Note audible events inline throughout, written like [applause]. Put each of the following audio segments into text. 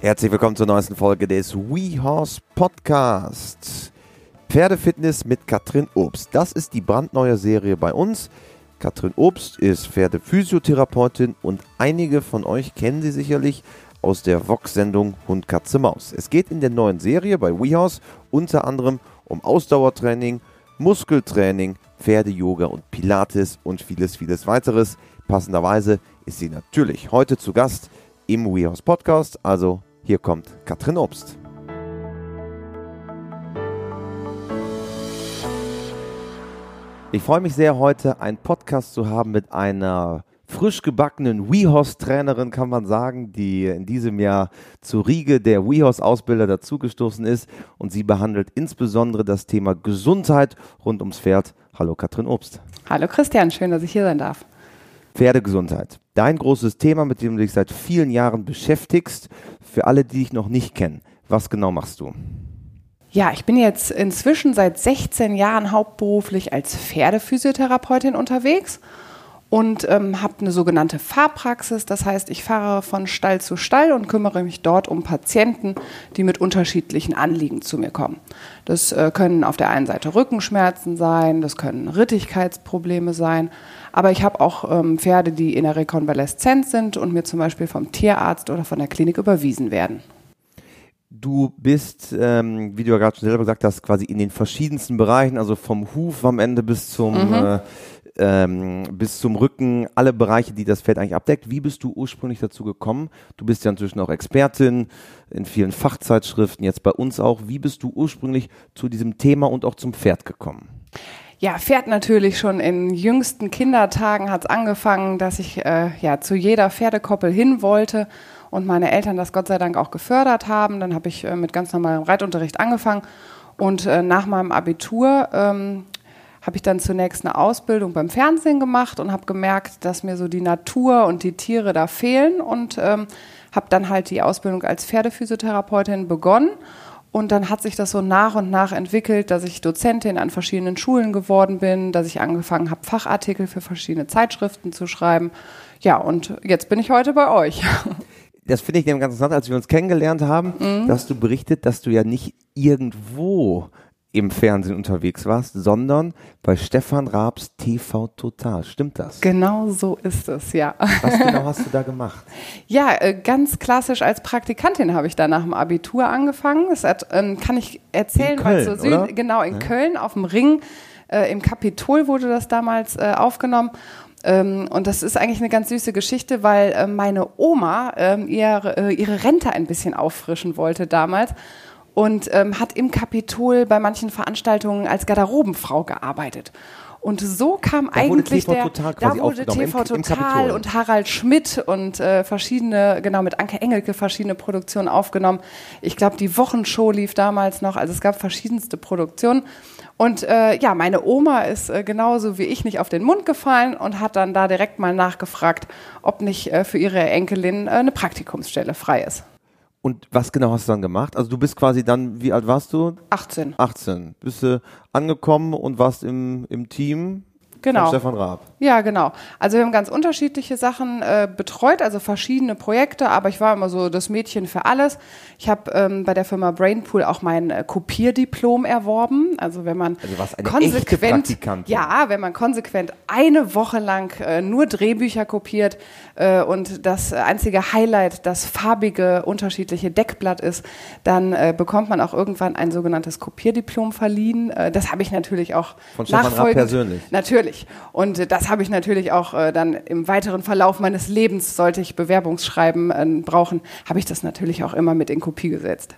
Herzlich willkommen zur neuesten Folge des WeHorse Podcasts. Pferdefitness mit Katrin Obst. Das ist die brandneue Serie bei uns. Katrin Obst ist Pferdephysiotherapeutin und einige von euch kennen sie sicherlich aus der Vox-Sendung Hund, Katze, Maus. Es geht in der neuen Serie bei WeHorse unter anderem um Ausdauertraining, Muskeltraining, Pferde-Yoga und Pilates und vieles, vieles weiteres. Passenderweise ist sie natürlich heute zu Gast im WeHorse Podcast. Also hier kommt Katrin Obst. Ich freue mich sehr, heute einen Podcast zu haben mit einer frisch gebackenen WeHorse-Trainerin, kann man sagen, die in diesem Jahr zur Riege der WeHorse-Ausbilder dazugestoßen ist. Und sie behandelt insbesondere das Thema Gesundheit rund ums Pferd. Hallo Katrin Obst. Hallo Christian, schön, dass ich hier sein darf. Pferdegesundheit. Dein großes Thema, mit dem du dich seit vielen Jahren beschäftigst. Für alle, die dich noch nicht kennen, was genau machst du? Ja, ich bin jetzt inzwischen seit 16 Jahren hauptberuflich als Pferdephysiotherapeutin unterwegs und ähm, habe eine sogenannte Fahrpraxis. Das heißt, ich fahre von Stall zu Stall und kümmere mich dort um Patienten, die mit unterschiedlichen Anliegen zu mir kommen. Das äh, können auf der einen Seite Rückenschmerzen sein, das können Rittigkeitsprobleme sein, aber ich habe auch ähm, Pferde, die in der Rekonvaleszenz sind und mir zum Beispiel vom Tierarzt oder von der Klinik überwiesen werden. Du bist, ähm, wie du ja gerade schon selber gesagt hast, quasi in den verschiedensten Bereichen, also vom Huf am Ende bis zum, mhm. äh, ähm, bis zum Rücken, alle Bereiche, die das Pferd eigentlich abdeckt. Wie bist du ursprünglich dazu gekommen? Du bist ja inzwischen auch Expertin in vielen Fachzeitschriften, jetzt bei uns auch. Wie bist du ursprünglich zu diesem Thema und auch zum Pferd gekommen? Ja, Pferd natürlich schon in jüngsten Kindertagen hat es angefangen, dass ich äh, ja zu jeder Pferdekoppel hin wollte und meine Eltern das Gott sei Dank auch gefördert haben. Dann habe ich äh, mit ganz normalem Reitunterricht angefangen und äh, nach meinem Abitur ähm, habe ich dann zunächst eine Ausbildung beim Fernsehen gemacht und habe gemerkt, dass mir so die Natur und die Tiere da fehlen und ähm, habe dann halt die Ausbildung als Pferdephysiotherapeutin begonnen. Und dann hat sich das so nach und nach entwickelt, dass ich Dozentin an verschiedenen Schulen geworden bin, dass ich angefangen habe, Fachartikel für verschiedene Zeitschriften zu schreiben. Ja, und jetzt bin ich heute bei euch. [laughs] das finde ich ganz interessant, als wir uns kennengelernt haben, mhm. dass du berichtet, dass du ja nicht irgendwo im Fernsehen unterwegs warst, sondern bei Stefan Raabs TV Total. Stimmt das? Genau so ist es, ja. Was genau [laughs] hast du da gemacht? Ja, äh, ganz klassisch als Praktikantin habe ich da nach dem Abitur angefangen. Das hat, ähm, kann ich erzählen, weil so Süden, genau in ja. Köln auf dem Ring, äh, im Kapitol wurde das damals äh, aufgenommen. Ähm, und das ist eigentlich eine ganz süße Geschichte, weil äh, meine Oma ähm, ihre, äh, ihre Rente ein bisschen auffrischen wollte damals und ähm, hat im Kapitol bei manchen Veranstaltungen als Garderobenfrau gearbeitet. Und so kam da eigentlich der, Total da wurde TV Total im und Harald Schmidt und äh, verschiedene, genau mit Anke Engelke verschiedene Produktionen aufgenommen. Ich glaube, die Wochenshow lief damals noch, also es gab verschiedenste Produktionen. Und äh, ja, meine Oma ist äh, genauso wie ich nicht auf den Mund gefallen und hat dann da direkt mal nachgefragt, ob nicht äh, für ihre Enkelin äh, eine Praktikumsstelle frei ist. Und was genau hast du dann gemacht? Also du bist quasi dann, wie alt warst du? 18. 18. Bist du angekommen und warst im, im Team Genau. Von Stefan Raab. Ja, genau. Also wir haben ganz unterschiedliche Sachen äh, betreut, also verschiedene Projekte, aber ich war immer so das Mädchen für alles. Ich habe ähm, bei der Firma Brainpool auch mein äh, Kopierdiplom erworben. Also wenn man also eine konsequent, ja, wenn man konsequent eine Woche lang äh, nur Drehbücher kopiert äh, und das einzige Highlight das farbige unterschiedliche Deckblatt ist, dann äh, bekommt man auch irgendwann ein sogenanntes Kopierdiplom verliehen. Äh, das habe ich natürlich auch von Stefan Raab persönlich. Natürlich. Und äh, habe ich natürlich auch äh, dann im weiteren Verlauf meines Lebens, sollte ich Bewerbungsschreiben äh, brauchen, habe ich das natürlich auch immer mit in Kopie gesetzt.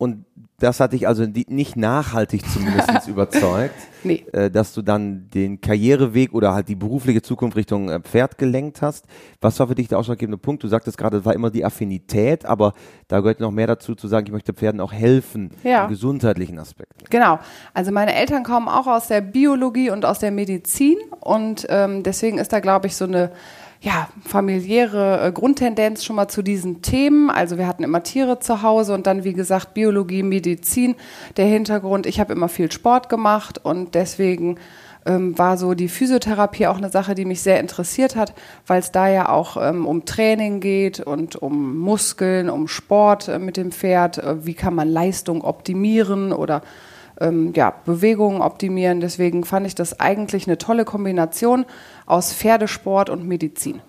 Und das hat dich also nicht nachhaltig zumindest [laughs] überzeugt, nee. äh, dass du dann den Karriereweg oder halt die berufliche Zukunft Richtung äh, Pferd gelenkt hast. Was war für dich der ausschlaggebende Punkt? Du sagtest gerade, es war immer die Affinität, aber da gehört noch mehr dazu zu sagen, ich möchte Pferden auch helfen ja. im gesundheitlichen Aspekt. Genau. Also meine Eltern kommen auch aus der Biologie und aus der Medizin und ähm, deswegen ist da, glaube ich, so eine ja, familiäre äh, Grundtendenz schon mal zu diesen Themen. Also wir hatten immer Tiere zu Hause und dann, wie gesagt, Biologie, Medizin, der Hintergrund. Ich habe immer viel Sport gemacht und deswegen ähm, war so die Physiotherapie auch eine Sache, die mich sehr interessiert hat, weil es da ja auch ähm, um Training geht und um Muskeln, um Sport äh, mit dem Pferd. Äh, wie kann man Leistung optimieren oder ähm, ja, Bewegungen optimieren. Deswegen fand ich das eigentlich eine tolle Kombination aus Pferdesport und Medizin.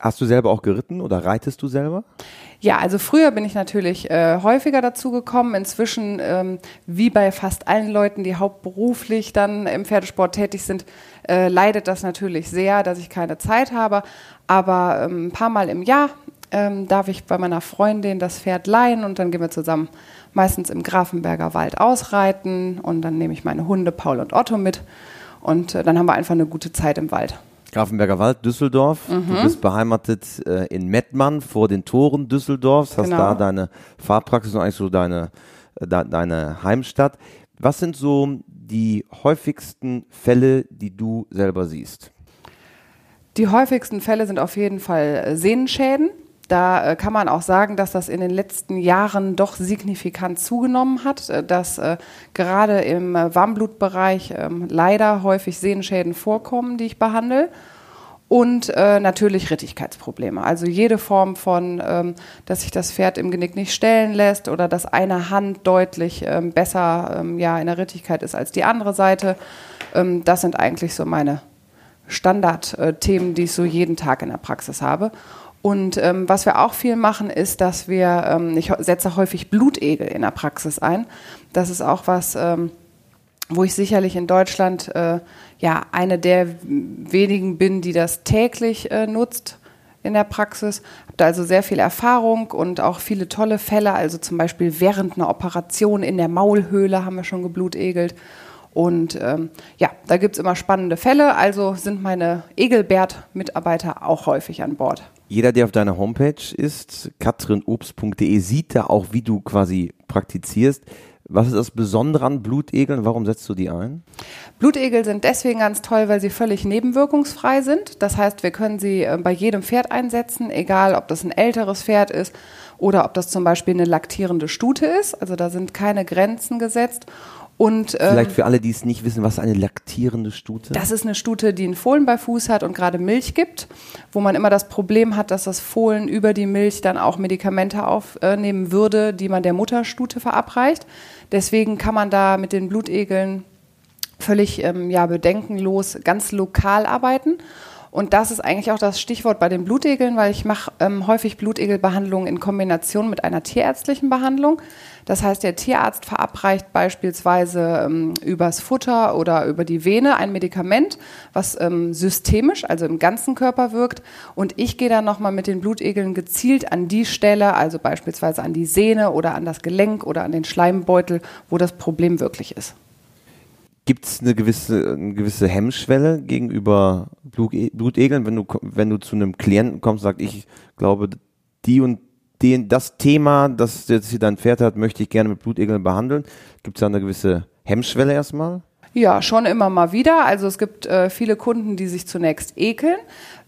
Hast du selber auch geritten oder reitest du selber? Ja, also früher bin ich natürlich äh, häufiger dazu gekommen. Inzwischen, ähm, wie bei fast allen Leuten, die hauptberuflich dann im Pferdesport tätig sind, äh, leidet das natürlich sehr, dass ich keine Zeit habe. Aber ähm, ein paar Mal im Jahr ähm, darf ich bei meiner Freundin das Pferd leihen und dann gehen wir zusammen meistens im Grafenberger Wald ausreiten und dann nehme ich meine Hunde Paul und Otto mit und äh, dann haben wir einfach eine gute Zeit im Wald. Grafenberger Wald, Düsseldorf. Mhm. Du bist beheimatet äh, in Mettmann vor den Toren Düsseldorfs, hast genau. da deine Fahrpraxis und eigentlich so deine, äh, deine Heimstatt. Was sind so die häufigsten Fälle, die du selber siehst? Die häufigsten Fälle sind auf jeden Fall äh, Sehnenschäden. Da äh, kann man auch sagen, dass das in den letzten Jahren doch signifikant zugenommen hat, äh, dass äh, gerade im Warmblutbereich ähm, leider häufig Sehnenschäden vorkommen, die ich behandle. Und äh, natürlich Rittigkeitsprobleme. Also jede Form von, ähm, dass sich das Pferd im Genick nicht stellen lässt oder dass eine Hand deutlich ähm, besser ähm, ja, in der Rittigkeit ist als die andere Seite. Ähm, das sind eigentlich so meine Standardthemen, die ich so jeden Tag in der Praxis habe. Und ähm, was wir auch viel machen, ist, dass wir, ähm, ich setze häufig Blutegel in der Praxis ein. Das ist auch was, ähm, wo ich sicherlich in Deutschland äh, ja eine der wenigen bin, die das täglich äh, nutzt in der Praxis. Habe da also sehr viel Erfahrung und auch viele tolle Fälle. Also zum Beispiel während einer Operation in der Maulhöhle haben wir schon geblutegelt. Und ähm, ja, da gibt es immer spannende Fälle. Also sind meine Egelbert-Mitarbeiter auch häufig an Bord. Jeder, der auf deiner Homepage ist, katrinobst.de, sieht da auch, wie du quasi praktizierst. Was ist das Besondere an Blutegeln? Warum setzt du die ein? Blutegel sind deswegen ganz toll, weil sie völlig nebenwirkungsfrei sind. Das heißt, wir können sie äh, bei jedem Pferd einsetzen, egal ob das ein älteres Pferd ist oder ob das zum Beispiel eine laktierende Stute ist. Also da sind keine Grenzen gesetzt. Und, ähm, Vielleicht für alle, die es nicht wissen, was eine laktierende Stute? Das ist eine Stute, die einen Fohlen bei Fuß hat und gerade Milch gibt, wo man immer das Problem hat, dass das Fohlen über die Milch dann auch Medikamente aufnehmen würde, die man der Mutterstute verabreicht. Deswegen kann man da mit den Blutegeln völlig ähm, ja, bedenkenlos ganz lokal arbeiten. Und das ist eigentlich auch das Stichwort bei den Blutegeln, weil ich mache ähm, häufig Blutegelbehandlungen in Kombination mit einer tierärztlichen Behandlung. Das heißt, der Tierarzt verabreicht beispielsweise ähm, übers Futter oder über die Vene ein Medikament, was ähm, systemisch, also im ganzen Körper wirkt. Und ich gehe dann nochmal mit den Blutegeln gezielt an die Stelle, also beispielsweise an die Sehne oder an das Gelenk oder an den Schleimbeutel, wo das Problem wirklich ist. Gibt es eine gewisse, eine gewisse Hemmschwelle gegenüber Blutegeln, wenn du, wenn du zu einem Klienten kommst und sagst, ich glaube, die und den, das Thema, das jetzt hier dein Pferd hat, möchte ich gerne mit Blutegeln behandeln? Gibt es da eine gewisse Hemmschwelle erstmal? Ja, schon immer mal wieder. Also es gibt äh, viele Kunden, die sich zunächst ekeln.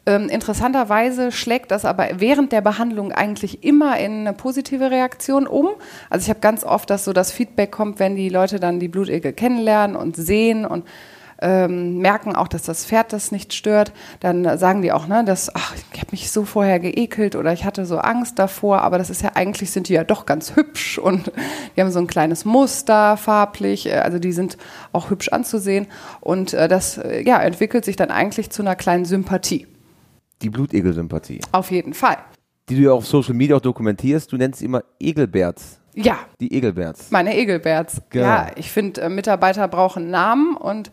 Ähm, interessanterweise schlägt das aber während der Behandlung eigentlich immer in eine positive Reaktion um. Also ich habe ganz oft, dass so das Feedback kommt, wenn die Leute dann die Blutegel kennenlernen und sehen und ähm, merken auch, dass das Pferd das nicht stört, dann sagen die auch, ne, dass, ach, ich habe mich so vorher geekelt oder ich hatte so Angst davor, aber das ist ja eigentlich sind die ja doch ganz hübsch und die haben so ein kleines Muster farblich, äh, also die sind auch hübsch anzusehen und äh, das äh, ja, entwickelt sich dann eigentlich zu einer kleinen Sympathie. Die Blutegelsympathie. Auf jeden Fall. Die du ja auf Social Media auch dokumentierst, du nennst sie immer Egelberts. Ja. Die Egelberts. Meine Egelberts. Genau. Ja, ich finde, äh, Mitarbeiter brauchen Namen und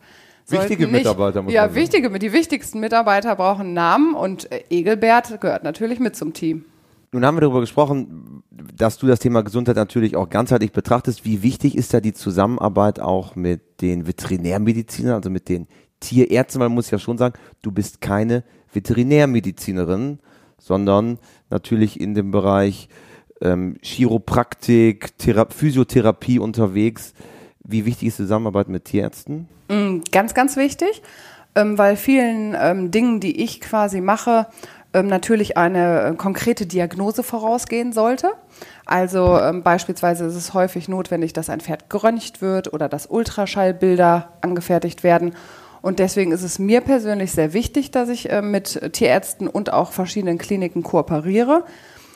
Wichtige nicht, Mitarbeiter, muss Ja, wichtige, die wichtigsten Mitarbeiter brauchen Namen und äh, Egelbert gehört natürlich mit zum Team. Nun haben wir darüber gesprochen, dass du das Thema Gesundheit natürlich auch ganzheitlich betrachtest. Wie wichtig ist da die Zusammenarbeit auch mit den Veterinärmedizinern, also mit den Tierärzten? Man muss ja schon sagen, du bist keine Veterinärmedizinerin, sondern natürlich in dem Bereich ähm, Chiropraktik, Thera Physiotherapie unterwegs. Wie wichtig ist Zusammenarbeit mit Tierärzten? Mm, ganz, ganz wichtig, ähm, weil vielen ähm, Dingen, die ich quasi mache, ähm, natürlich eine äh, konkrete Diagnose vorausgehen sollte. Also beispielsweise ist es häufig notwendig, dass ein Pferd geröntgt wird oder dass Ultraschallbilder angefertigt werden. Und deswegen ist es mir persönlich sehr wichtig, dass ich äh, mit Tierärzten und auch verschiedenen Kliniken kooperiere.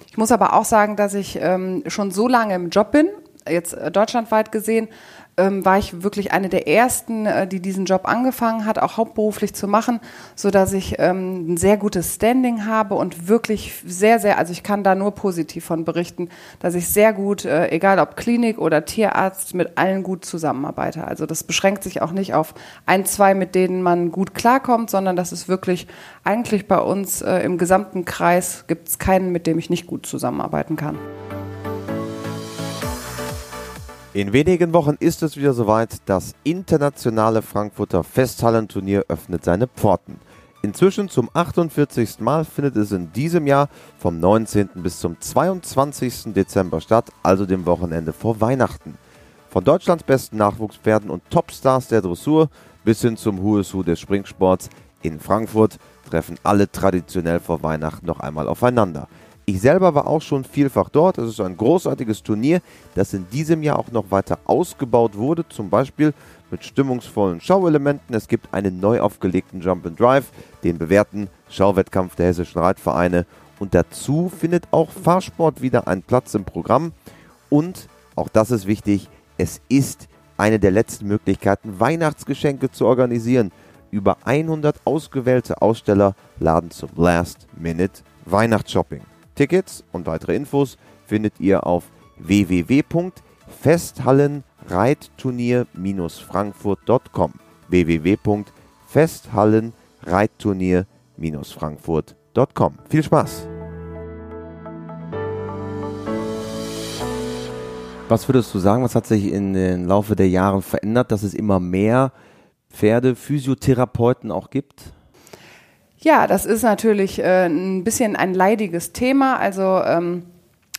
Ich muss aber auch sagen, dass ich schon so lange im Job bin, jetzt äh, deutschlandweit gesehen, ähm, war ich wirklich eine der ersten, äh, die diesen Job angefangen hat, auch hauptberuflich zu machen, so dass ich ähm, ein sehr gutes Standing habe und wirklich sehr, sehr, also ich kann da nur positiv von berichten, dass ich sehr gut, äh, egal ob Klinik oder Tierarzt, mit allen gut zusammenarbeite. Also das beschränkt sich auch nicht auf ein, zwei, mit denen man gut klarkommt, sondern das ist wirklich eigentlich bei uns äh, im gesamten Kreis gibt es keinen, mit dem ich nicht gut zusammenarbeiten kann. In wenigen Wochen ist es wieder soweit. Das internationale Frankfurter Festhallenturnier öffnet seine Pforten. Inzwischen zum 48. Mal findet es in diesem Jahr vom 19. bis zum 22. Dezember statt, also dem Wochenende vor Weihnachten. Von Deutschlands besten Nachwuchspferden und Topstars der Dressur bis hin zum Who des Springsports in Frankfurt treffen alle traditionell vor Weihnachten noch einmal aufeinander. Ich selber war auch schon vielfach dort. Es ist ein großartiges Turnier, das in diesem Jahr auch noch weiter ausgebaut wurde, zum Beispiel mit stimmungsvollen Schauelementen. Es gibt einen neu aufgelegten Jump and Drive, den bewährten Schauwettkampf der hessischen Reitvereine und dazu findet auch Fahrsport wieder einen Platz im Programm. Und, auch das ist wichtig, es ist eine der letzten Möglichkeiten, Weihnachtsgeschenke zu organisieren. Über 100 ausgewählte Aussteller laden zum Last Minute Weihnachtsshopping. Tickets und weitere Infos findet ihr auf www.festhallenreitturnier-frankfurt.com www.festhallenreitturnier-frankfurt.com Viel Spaß! Was würdest du sagen, was hat sich in den Laufe der Jahre verändert, dass es immer mehr Pferdephysiotherapeuten auch gibt? Ja, das ist natürlich äh, ein bisschen ein leidiges Thema. Also ähm,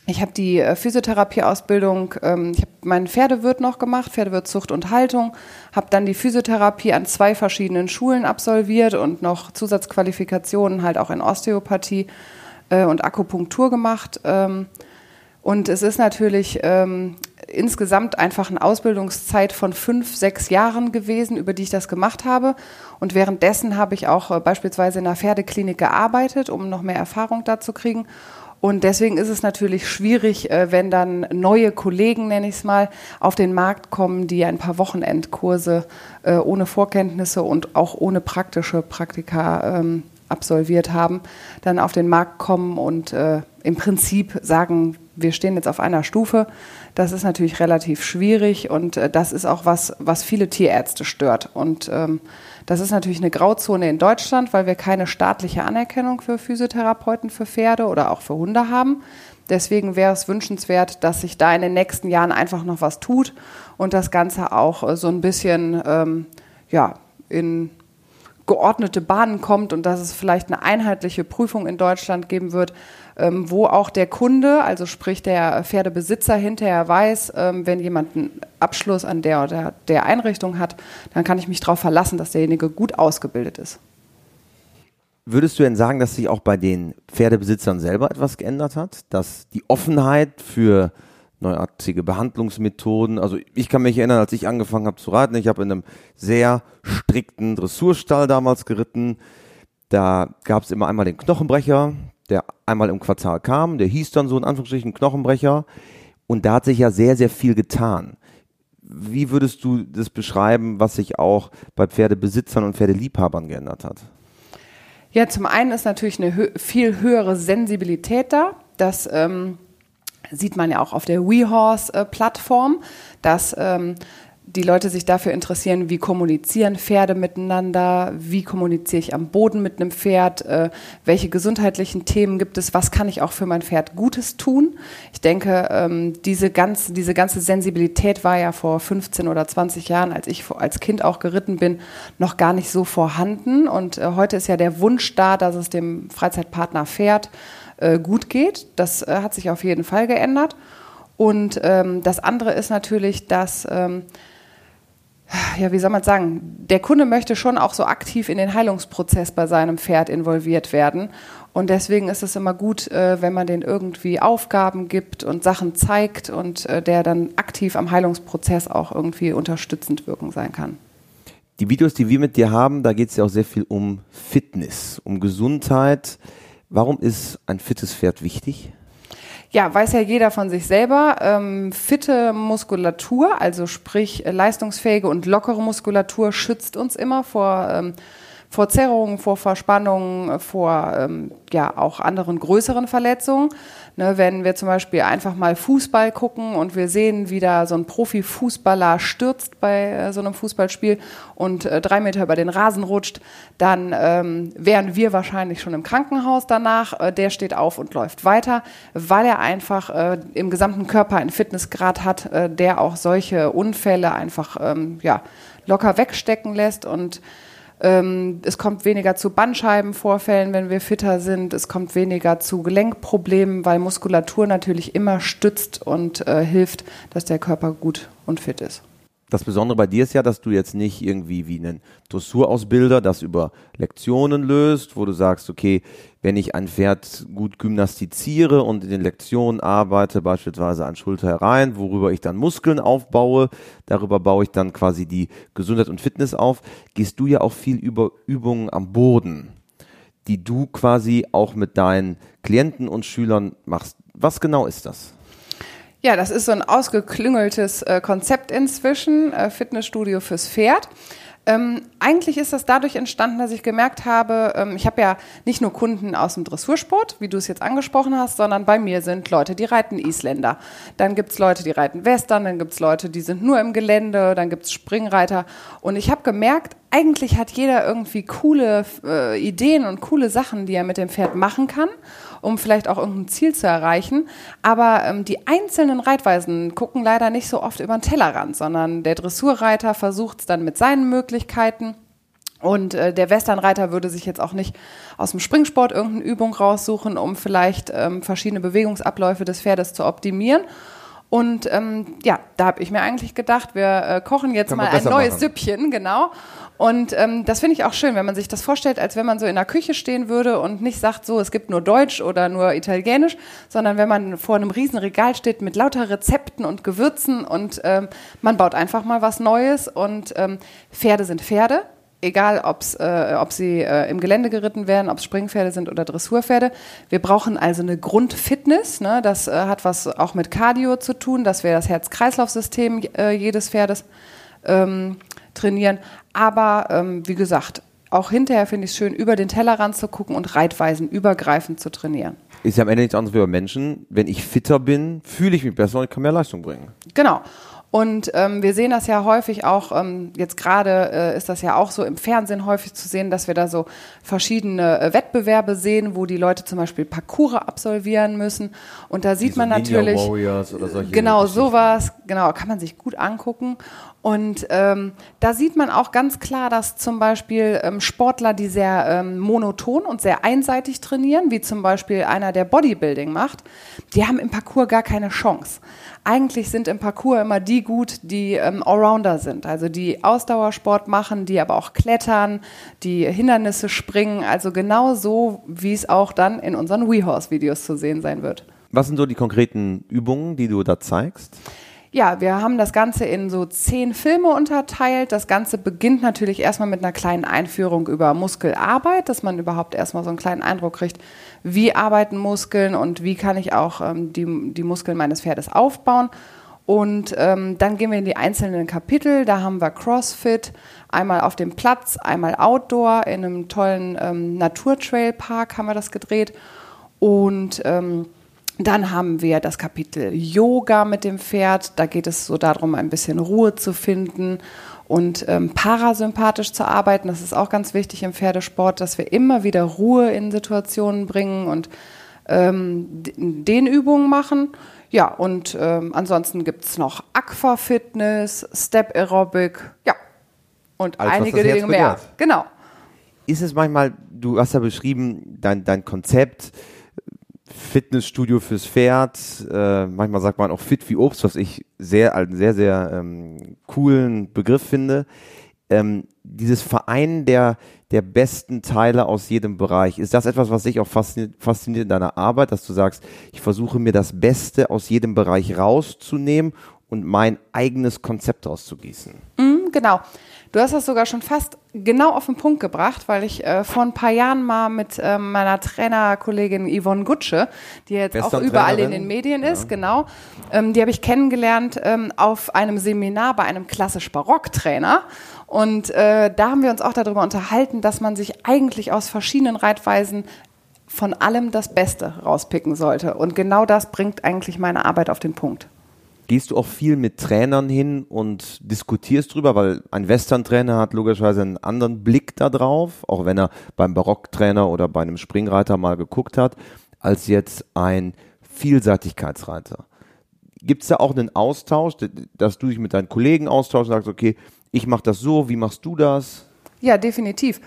ich habe die äh, Physiotherapieausbildung, ähm, ich habe meinen Pferdewirt noch gemacht, Pferdewirtszucht und Haltung, habe dann die Physiotherapie an zwei verschiedenen Schulen absolviert und noch Zusatzqualifikationen halt auch in Osteopathie äh, und Akupunktur gemacht. Ähm, und es ist natürlich ähm, insgesamt einfach eine Ausbildungszeit von fünf, sechs Jahren gewesen, über die ich das gemacht habe. Und währenddessen habe ich auch äh, beispielsweise in einer Pferdeklinik gearbeitet, um noch mehr Erfahrung da zu kriegen. Und deswegen ist es natürlich schwierig, äh, wenn dann neue Kollegen, nenne ich es mal, auf den Markt kommen, die ein paar Wochenendkurse äh, ohne Vorkenntnisse und auch ohne praktische Praktika ähm, absolviert haben, dann auf den Markt kommen und im Prinzip sagen, wir stehen jetzt auf einer Stufe. Das ist natürlich relativ schwierig und äh, das ist auch was, was viele Tierärzte stört. Und ähm, das ist natürlich eine Grauzone in Deutschland, weil wir keine staatliche Anerkennung für Physiotherapeuten für Pferde oder auch für Hunde haben. Deswegen wäre es wünschenswert, dass sich da in den nächsten Jahren einfach noch was tut und das Ganze auch äh, so ein bisschen ähm, ja, in geordnete Bahnen kommt und dass es vielleicht eine einheitliche Prüfung in Deutschland geben wird, ähm, wo auch der Kunde, also sprich der Pferdebesitzer hinterher weiß, ähm, wenn jemand einen Abschluss an der oder der Einrichtung hat, dann kann ich mich darauf verlassen, dass derjenige gut ausgebildet ist. Würdest du denn sagen, dass sich auch bei den Pferdebesitzern selber etwas geändert hat? Dass die Offenheit für neuartige Behandlungsmethoden. Also ich kann mich erinnern, als ich angefangen habe zu reiten, ich habe in einem sehr strikten Dressurstall damals geritten. Da gab es immer einmal den Knochenbrecher, der einmal im Quartal kam, der hieß dann so in Anführungsstrichen Knochenbrecher. Und da hat sich ja sehr, sehr viel getan. Wie würdest du das beschreiben, was sich auch bei Pferdebesitzern und Pferdeliebhabern geändert hat? Ja, zum einen ist natürlich eine hö viel höhere Sensibilität da, dass ähm, sieht man ja auch auf der WeHorse-Plattform, dass ähm, die Leute sich dafür interessieren, wie kommunizieren Pferde miteinander, wie kommuniziere ich am Boden mit einem Pferd, äh, welche gesundheitlichen Themen gibt es, was kann ich auch für mein Pferd Gutes tun. Ich denke, ähm, diese, ganz, diese ganze Sensibilität war ja vor 15 oder 20 Jahren, als ich als Kind auch geritten bin, noch gar nicht so vorhanden. Und äh, heute ist ja der Wunsch da, dass es dem Freizeitpartner Pferd äh, gut geht. Das äh, hat sich auf jeden Fall geändert. Und ähm, das andere ist natürlich, dass, ähm, ja, wie soll man sagen, der Kunde möchte schon auch so aktiv in den Heilungsprozess bei seinem Pferd involviert werden. Und deswegen ist es immer gut, äh, wenn man den irgendwie Aufgaben gibt und Sachen zeigt und äh, der dann aktiv am Heilungsprozess auch irgendwie unterstützend wirken sein kann. Die Videos, die wir mit dir haben, da geht es ja auch sehr viel um Fitness, um Gesundheit. Warum ist ein fittes Pferd wichtig? Ja, weiß ja jeder von sich selber. Ähm, fitte Muskulatur, also sprich leistungsfähige und lockere Muskulatur, schützt uns immer vor ähm, vor Zerrungen, vor Verspannungen, vor ähm, ja auch anderen größeren Verletzungen. Ne, wenn wir zum Beispiel einfach mal Fußball gucken und wir sehen, wie da so ein Profifußballer stürzt bei äh, so einem Fußballspiel und äh, drei Meter über den Rasen rutscht, dann ähm, wären wir wahrscheinlich schon im Krankenhaus danach. Äh, der steht auf und läuft weiter, weil er einfach äh, im gesamten Körper einen Fitnessgrad hat, äh, der auch solche Unfälle einfach ähm, ja, locker wegstecken lässt und ähm, es kommt weniger zu Bandscheibenvorfällen, wenn wir fitter sind. Es kommt weniger zu Gelenkproblemen, weil Muskulatur natürlich immer stützt und äh, hilft, dass der Körper gut und fit ist. Das Besondere bei dir ist ja, dass du jetzt nicht irgendwie wie ein Dressurausbilder das über Lektionen löst, wo du sagst, okay, wenn ich ein Pferd gut gymnastiziere und in den Lektionen arbeite, beispielsweise an Schulter herein, worüber ich dann Muskeln aufbaue, darüber baue ich dann quasi die Gesundheit und Fitness auf, gehst du ja auch viel über Übungen am Boden, die du quasi auch mit deinen Klienten und Schülern machst. Was genau ist das? Ja, das ist so ein ausgeklüngeltes äh, Konzept inzwischen, äh, Fitnessstudio fürs Pferd. Ähm, eigentlich ist das dadurch entstanden, dass ich gemerkt habe, ähm, ich habe ja nicht nur Kunden aus dem Dressursport, wie du es jetzt angesprochen hast, sondern bei mir sind Leute, die reiten Isländer. Dann gibt's Leute, die reiten Western, dann gibt's Leute, die sind nur im Gelände, dann gibt's Springreiter. Und ich habe gemerkt, eigentlich hat jeder irgendwie coole äh, Ideen und coole Sachen, die er mit dem Pferd machen kann um vielleicht auch irgendein Ziel zu erreichen. Aber ähm, die einzelnen Reitweisen gucken leider nicht so oft über den Tellerrand, sondern der Dressurreiter versucht es dann mit seinen Möglichkeiten. Und äh, der Westernreiter würde sich jetzt auch nicht aus dem Springsport irgendeine Übung raussuchen, um vielleicht ähm, verschiedene Bewegungsabläufe des Pferdes zu optimieren. Und ähm, ja, da habe ich mir eigentlich gedacht, wir äh, kochen jetzt Kann mal ein neues machen. Süppchen, genau. Und ähm, das finde ich auch schön, wenn man sich das vorstellt, als wenn man so in der Küche stehen würde und nicht sagt, so, es gibt nur Deutsch oder nur Italienisch, sondern wenn man vor einem riesen Regal steht mit lauter Rezepten und Gewürzen und ähm, man baut einfach mal was Neues und ähm, Pferde sind Pferde. Egal, ob's, äh, ob sie äh, im Gelände geritten werden, ob es Springpferde sind oder Dressurpferde. Wir brauchen also eine Grundfitness. Ne? Das äh, hat was auch mit Cardio zu tun, dass wir das Herz-Kreislauf-System äh, jedes Pferdes ähm, trainieren. Aber ähm, wie gesagt, auch hinterher finde ich es schön, über den Tellerrand zu gucken und Reitweisen übergreifend zu trainieren. Ist ja am Ende nichts anderes wie bei Menschen. Wenn ich fitter bin, fühle ich mich besser und kann mehr Leistung bringen. Genau. Und ähm, wir sehen das ja häufig auch, ähm, jetzt gerade äh, ist das ja auch so im Fernsehen häufig zu sehen, dass wir da so verschiedene äh, Wettbewerbe sehen, wo die Leute zum Beispiel Parcours absolvieren müssen. Und da sieht Wie man so natürlich. Warriors oder solche genau, sowas, genau, kann man sich gut angucken. Und ähm, da sieht man auch ganz klar, dass zum Beispiel ähm, Sportler, die sehr ähm, monoton und sehr einseitig trainieren, wie zum Beispiel einer, der Bodybuilding macht, die haben im Parcours gar keine Chance. Eigentlich sind im Parcours immer die gut, die ähm, Allrounder sind, also die Ausdauersport machen, die aber auch klettern, die Hindernisse springen, also genau so, wie es auch dann in unseren WeHorse-Videos zu sehen sein wird. Was sind so die konkreten Übungen, die du da zeigst? Ja, wir haben das Ganze in so zehn Filme unterteilt. Das Ganze beginnt natürlich erstmal mit einer kleinen Einführung über Muskelarbeit, dass man überhaupt erstmal so einen kleinen Eindruck kriegt, wie arbeiten Muskeln und wie kann ich auch ähm, die, die Muskeln meines Pferdes aufbauen. Und ähm, dann gehen wir in die einzelnen Kapitel. Da haben wir CrossFit, einmal auf dem Platz, einmal Outdoor. In einem tollen ähm, Naturtrailpark haben wir das gedreht. Und ähm, dann haben wir das Kapitel Yoga mit dem Pferd. Da geht es so darum, ein bisschen Ruhe zu finden und ähm, parasympathisch zu arbeiten. Das ist auch ganz wichtig im Pferdesport, dass wir immer wieder Ruhe in Situationen bringen und ähm, den Übungen machen. Ja, und ähm, ansonsten gibt es noch Aquafitness, Step Aerobic, ja, und Alles, einige Dinge mehr. Genau. Ist es manchmal, du hast ja beschrieben, dein, dein Konzept, Fitnessstudio fürs Pferd. Äh, manchmal sagt man auch fit wie Obst, was ich sehr, einen sehr, sehr ähm, coolen Begriff finde. Ähm, dieses Vereinen der, der besten Teile aus jedem Bereich, ist das etwas, was dich auch fasziniert, fasziniert in deiner Arbeit, dass du sagst, ich versuche mir das Beste aus jedem Bereich rauszunehmen und mein eigenes Konzept auszugießen? Mm, genau. Du hast das sogar schon fast genau auf den Punkt gebracht, weil ich äh, vor ein paar Jahren mal mit äh, meiner Trainerkollegin Yvonne Gutsche, die jetzt auch überall in den Medien ja. ist, genau, ähm, die habe ich kennengelernt ähm, auf einem Seminar bei einem klassisch-barock-Trainer. Und äh, da haben wir uns auch darüber unterhalten, dass man sich eigentlich aus verschiedenen Reitweisen von allem das Beste rauspicken sollte. Und genau das bringt eigentlich meine Arbeit auf den Punkt. Gehst du auch viel mit Trainern hin und diskutierst drüber, weil ein Western-Trainer hat logischerweise einen anderen Blick da drauf, auch wenn er beim Barocktrainer oder bei einem Springreiter mal geguckt hat, als jetzt ein Vielseitigkeitsreiter. Gibt es da auch einen Austausch, dass du dich mit deinen Kollegen austauschst und sagst, okay, ich mache das so, wie machst du das? Ja, definitiv.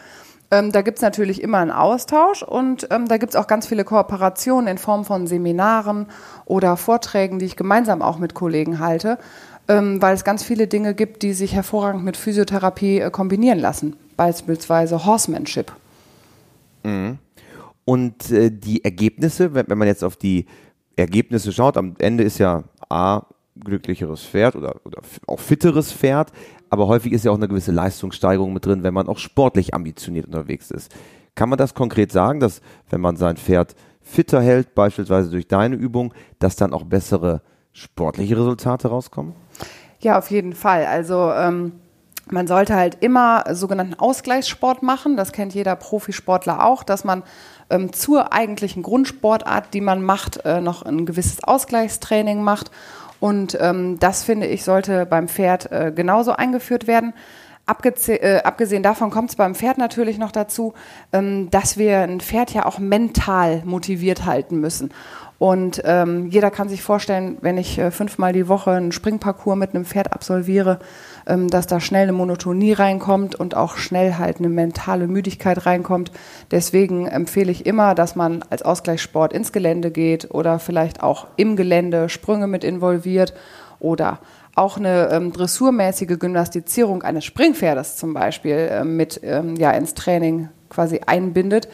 Ähm, da gibt es natürlich immer einen Austausch und ähm, da gibt es auch ganz viele Kooperationen in Form von Seminaren oder Vorträgen, die ich gemeinsam auch mit Kollegen halte, ähm, weil es ganz viele Dinge gibt, die sich hervorragend mit Physiotherapie äh, kombinieren lassen, beispielsweise Horsemanship. Mhm. Und äh, die Ergebnisse, wenn, wenn man jetzt auf die Ergebnisse schaut, am Ende ist ja A, glücklicheres Pferd oder, oder auch fitteres Pferd, aber häufig ist ja auch eine gewisse Leistungssteigerung mit drin, wenn man auch sportlich ambitioniert unterwegs ist. Kann man das konkret sagen, dass wenn man sein Pferd fitter hält, beispielsweise durch deine Übung, dass dann auch bessere sportliche Resultate rauskommen? Ja, auf jeden Fall. Also ähm, man sollte halt immer sogenannten Ausgleichssport machen. Das kennt jeder Profisportler auch, dass man ähm, zur eigentlichen Grundsportart, die man macht, äh, noch ein gewisses Ausgleichstraining macht. Und ähm, das finde ich sollte beim Pferd äh, genauso eingeführt werden. äh, abgesehen davon kommt es beim Pferd natürlich noch dazu, ähm, dass wir ein Pferd ja auch mental motiviert halten müssen. Und ähm, jeder kann sich vorstellen, wenn ich äh, fünfmal die Woche einen Springparcours mit einem Pferd absolviere, ähm, dass da schnell eine Monotonie reinkommt und auch schnell halt eine mentale Müdigkeit reinkommt. Deswegen empfehle ich immer, dass man als Ausgleichssport ins Gelände geht oder vielleicht auch im Gelände Sprünge mit involviert oder auch eine ähm, dressurmäßige Gymnastizierung eines Springpferdes zum Beispiel ähm, mit ähm, ja, ins Training quasi einbindet,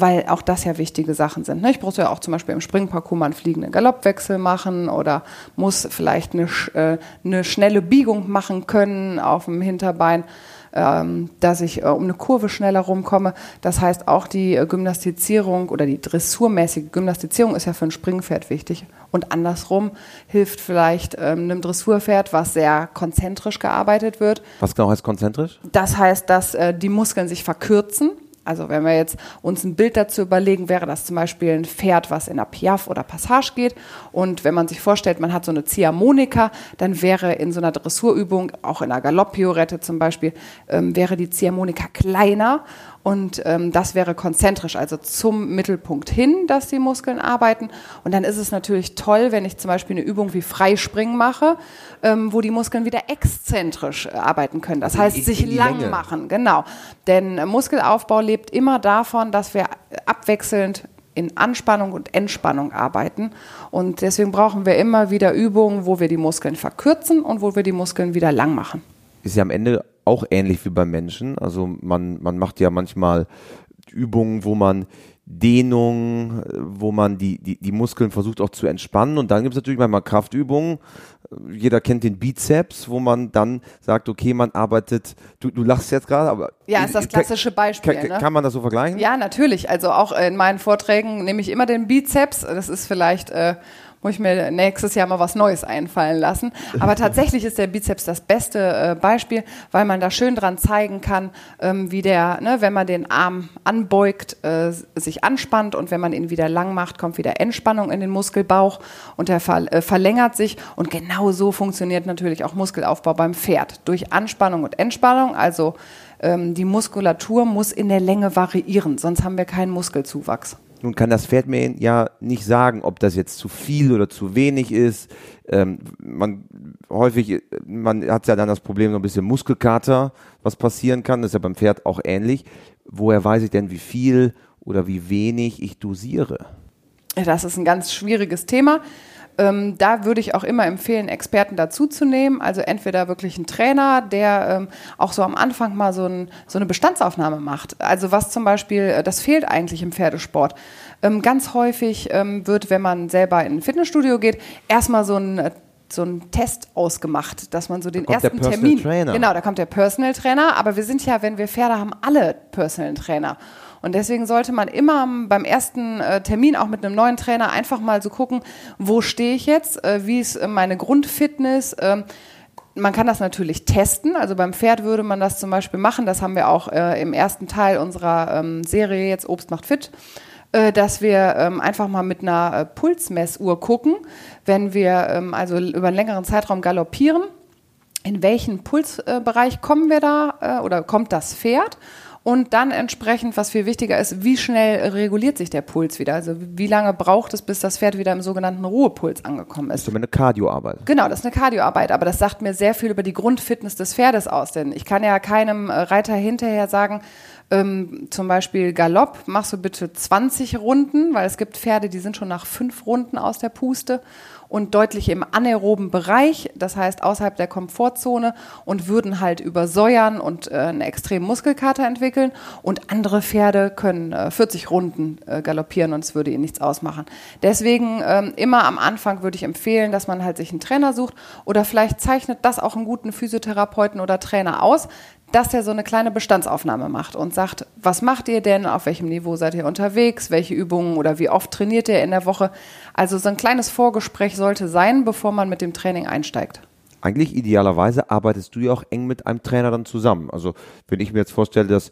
weil auch das ja wichtige Sachen sind. Ne? Ich brauche ja auch zum Beispiel im Springparcours mal einen fliegenden Galoppwechsel machen oder muss vielleicht eine, äh, eine schnelle Biegung machen können auf dem Hinterbein, ähm, dass ich äh, um eine Kurve schneller rumkomme. Das heißt, auch die äh, Gymnastizierung oder die dressurmäßige Gymnastizierung ist ja für ein Springpferd wichtig. Und andersrum hilft vielleicht ähm, einem Dressurpferd, was sehr konzentrisch gearbeitet wird. Was genau heißt konzentrisch? Das heißt, dass die Muskeln sich verkürzen also wenn wir jetzt uns ein Bild dazu überlegen, wäre das zum Beispiel ein Pferd, was in der Piaf oder Passage geht. Und wenn man sich vorstellt, man hat so eine Ziehharmonika, dann wäre in so einer Dressurübung, auch in einer Galopppiorette zum Beispiel, ähm, wäre die Ziehharmonika kleiner und ähm, das wäre konzentrisch, also zum Mittelpunkt hin, dass die Muskeln arbeiten. Und dann ist es natürlich toll, wenn ich zum Beispiel eine Übung wie Freispringen mache, ähm, wo die Muskeln wieder exzentrisch äh, arbeiten können. Das also heißt, sich lang Länge. machen. Genau. Denn äh, Muskelaufbau lebt immer davon, dass wir abwechselnd in Anspannung und Entspannung arbeiten. Und deswegen brauchen wir immer wieder Übungen, wo wir die Muskeln verkürzen und wo wir die Muskeln wieder lang machen. Ist ja am Ende auch ähnlich wie beim Menschen. Also man, man macht ja manchmal Übungen, wo man Dehnung, wo man die, die, die Muskeln versucht auch zu entspannen. Und dann gibt es natürlich manchmal Kraftübungen. Jeder kennt den Bizeps, wo man dann sagt, okay, man arbeitet, du, du lachst jetzt gerade, aber. Ja, ist das klassische Beispiel. Kann, ne? kann man das so vergleichen? Ja, natürlich. Also auch in meinen Vorträgen nehme ich immer den Bizeps. Das ist vielleicht äh, muss ich mir nächstes Jahr mal was Neues einfallen lassen. Aber [laughs] tatsächlich ist der Bizeps das beste äh, Beispiel, weil man da schön dran zeigen kann, ähm, wie der, ne, wenn man den Arm anbeugt, äh, sich anspannt und wenn man ihn wieder lang macht, kommt wieder Entspannung in den Muskelbauch und der ver äh, verlängert sich. Und genau so funktioniert natürlich auch Muskelaufbau beim Pferd. Durch Anspannung und Entspannung, also ähm, die Muskulatur muss in der Länge variieren, sonst haben wir keinen Muskelzuwachs. Nun kann das Pferd mir ja nicht sagen, ob das jetzt zu viel oder zu wenig ist. Ähm, man häufig, man hat ja dann das Problem so ein bisschen Muskelkater, was passieren kann. Das ist ja beim Pferd auch ähnlich. Woher weiß ich denn, wie viel oder wie wenig ich dosiere? Das ist ein ganz schwieriges Thema. Ähm, da würde ich auch immer empfehlen, Experten dazuzunehmen. Also entweder wirklich einen Trainer, der ähm, auch so am Anfang mal so, ein, so, eine Bestandsaufnahme macht. Also was zum Beispiel, äh, das fehlt eigentlich im Pferdesport. Ähm, ganz häufig ähm, wird, wenn man selber in ein Fitnessstudio geht, erstmal so ein äh, so einen Test ausgemacht, dass man so den ersten Termin. Trainer. Genau, da kommt der Personal Trainer, aber wir sind ja, wenn wir Pferde haben, alle Personal Trainer. Und deswegen sollte man immer beim ersten äh, Termin auch mit einem neuen Trainer einfach mal so gucken, wo stehe ich jetzt, äh, wie ist äh, meine Grundfitness. Ähm, man kann das natürlich testen. Also beim Pferd würde man das zum Beispiel machen. Das haben wir auch äh, im ersten Teil unserer ähm, Serie jetzt Obst macht fit äh, dass wir ähm, einfach mal mit einer äh, Pulsmessuhr gucken, wenn wir ähm, also über einen längeren Zeitraum galoppieren, in welchen Pulsbereich kommen wir da oder kommt das Pferd und dann entsprechend, was viel wichtiger ist, wie schnell reguliert sich der Puls wieder? Also wie lange braucht es, bis das Pferd wieder im sogenannten Ruhepuls angekommen ist? Das ist eine Kardioarbeit. Genau, das ist eine Kardioarbeit, aber das sagt mir sehr viel über die Grundfitness des Pferdes aus. Denn ich kann ja keinem äh, Reiter hinterher sagen, ähm, zum Beispiel Galopp, machst du bitte 20 Runden, weil es gibt Pferde, die sind schon nach fünf Runden aus der Puste und deutlich im anaeroben Bereich, das heißt außerhalb der Komfortzone und würden halt übersäuern und äh, eine extreme Muskelkater entwickeln. Und andere Pferde können äh, 40 Runden äh, galoppieren und es würde ihnen nichts ausmachen. Deswegen ähm, immer am Anfang würde ich empfehlen, dass man halt sich einen Trainer sucht oder vielleicht zeichnet das auch einen guten Physiotherapeuten oder Trainer aus, dass er so eine kleine Bestandsaufnahme macht und sagt, was macht ihr denn, auf welchem Niveau seid ihr unterwegs, welche Übungen oder wie oft trainiert ihr in der Woche. Also so ein kleines Vorgespräch sollte sein, bevor man mit dem Training einsteigt. Eigentlich idealerweise arbeitest du ja auch eng mit einem Trainer dann zusammen. Also wenn ich mir jetzt vorstelle, dass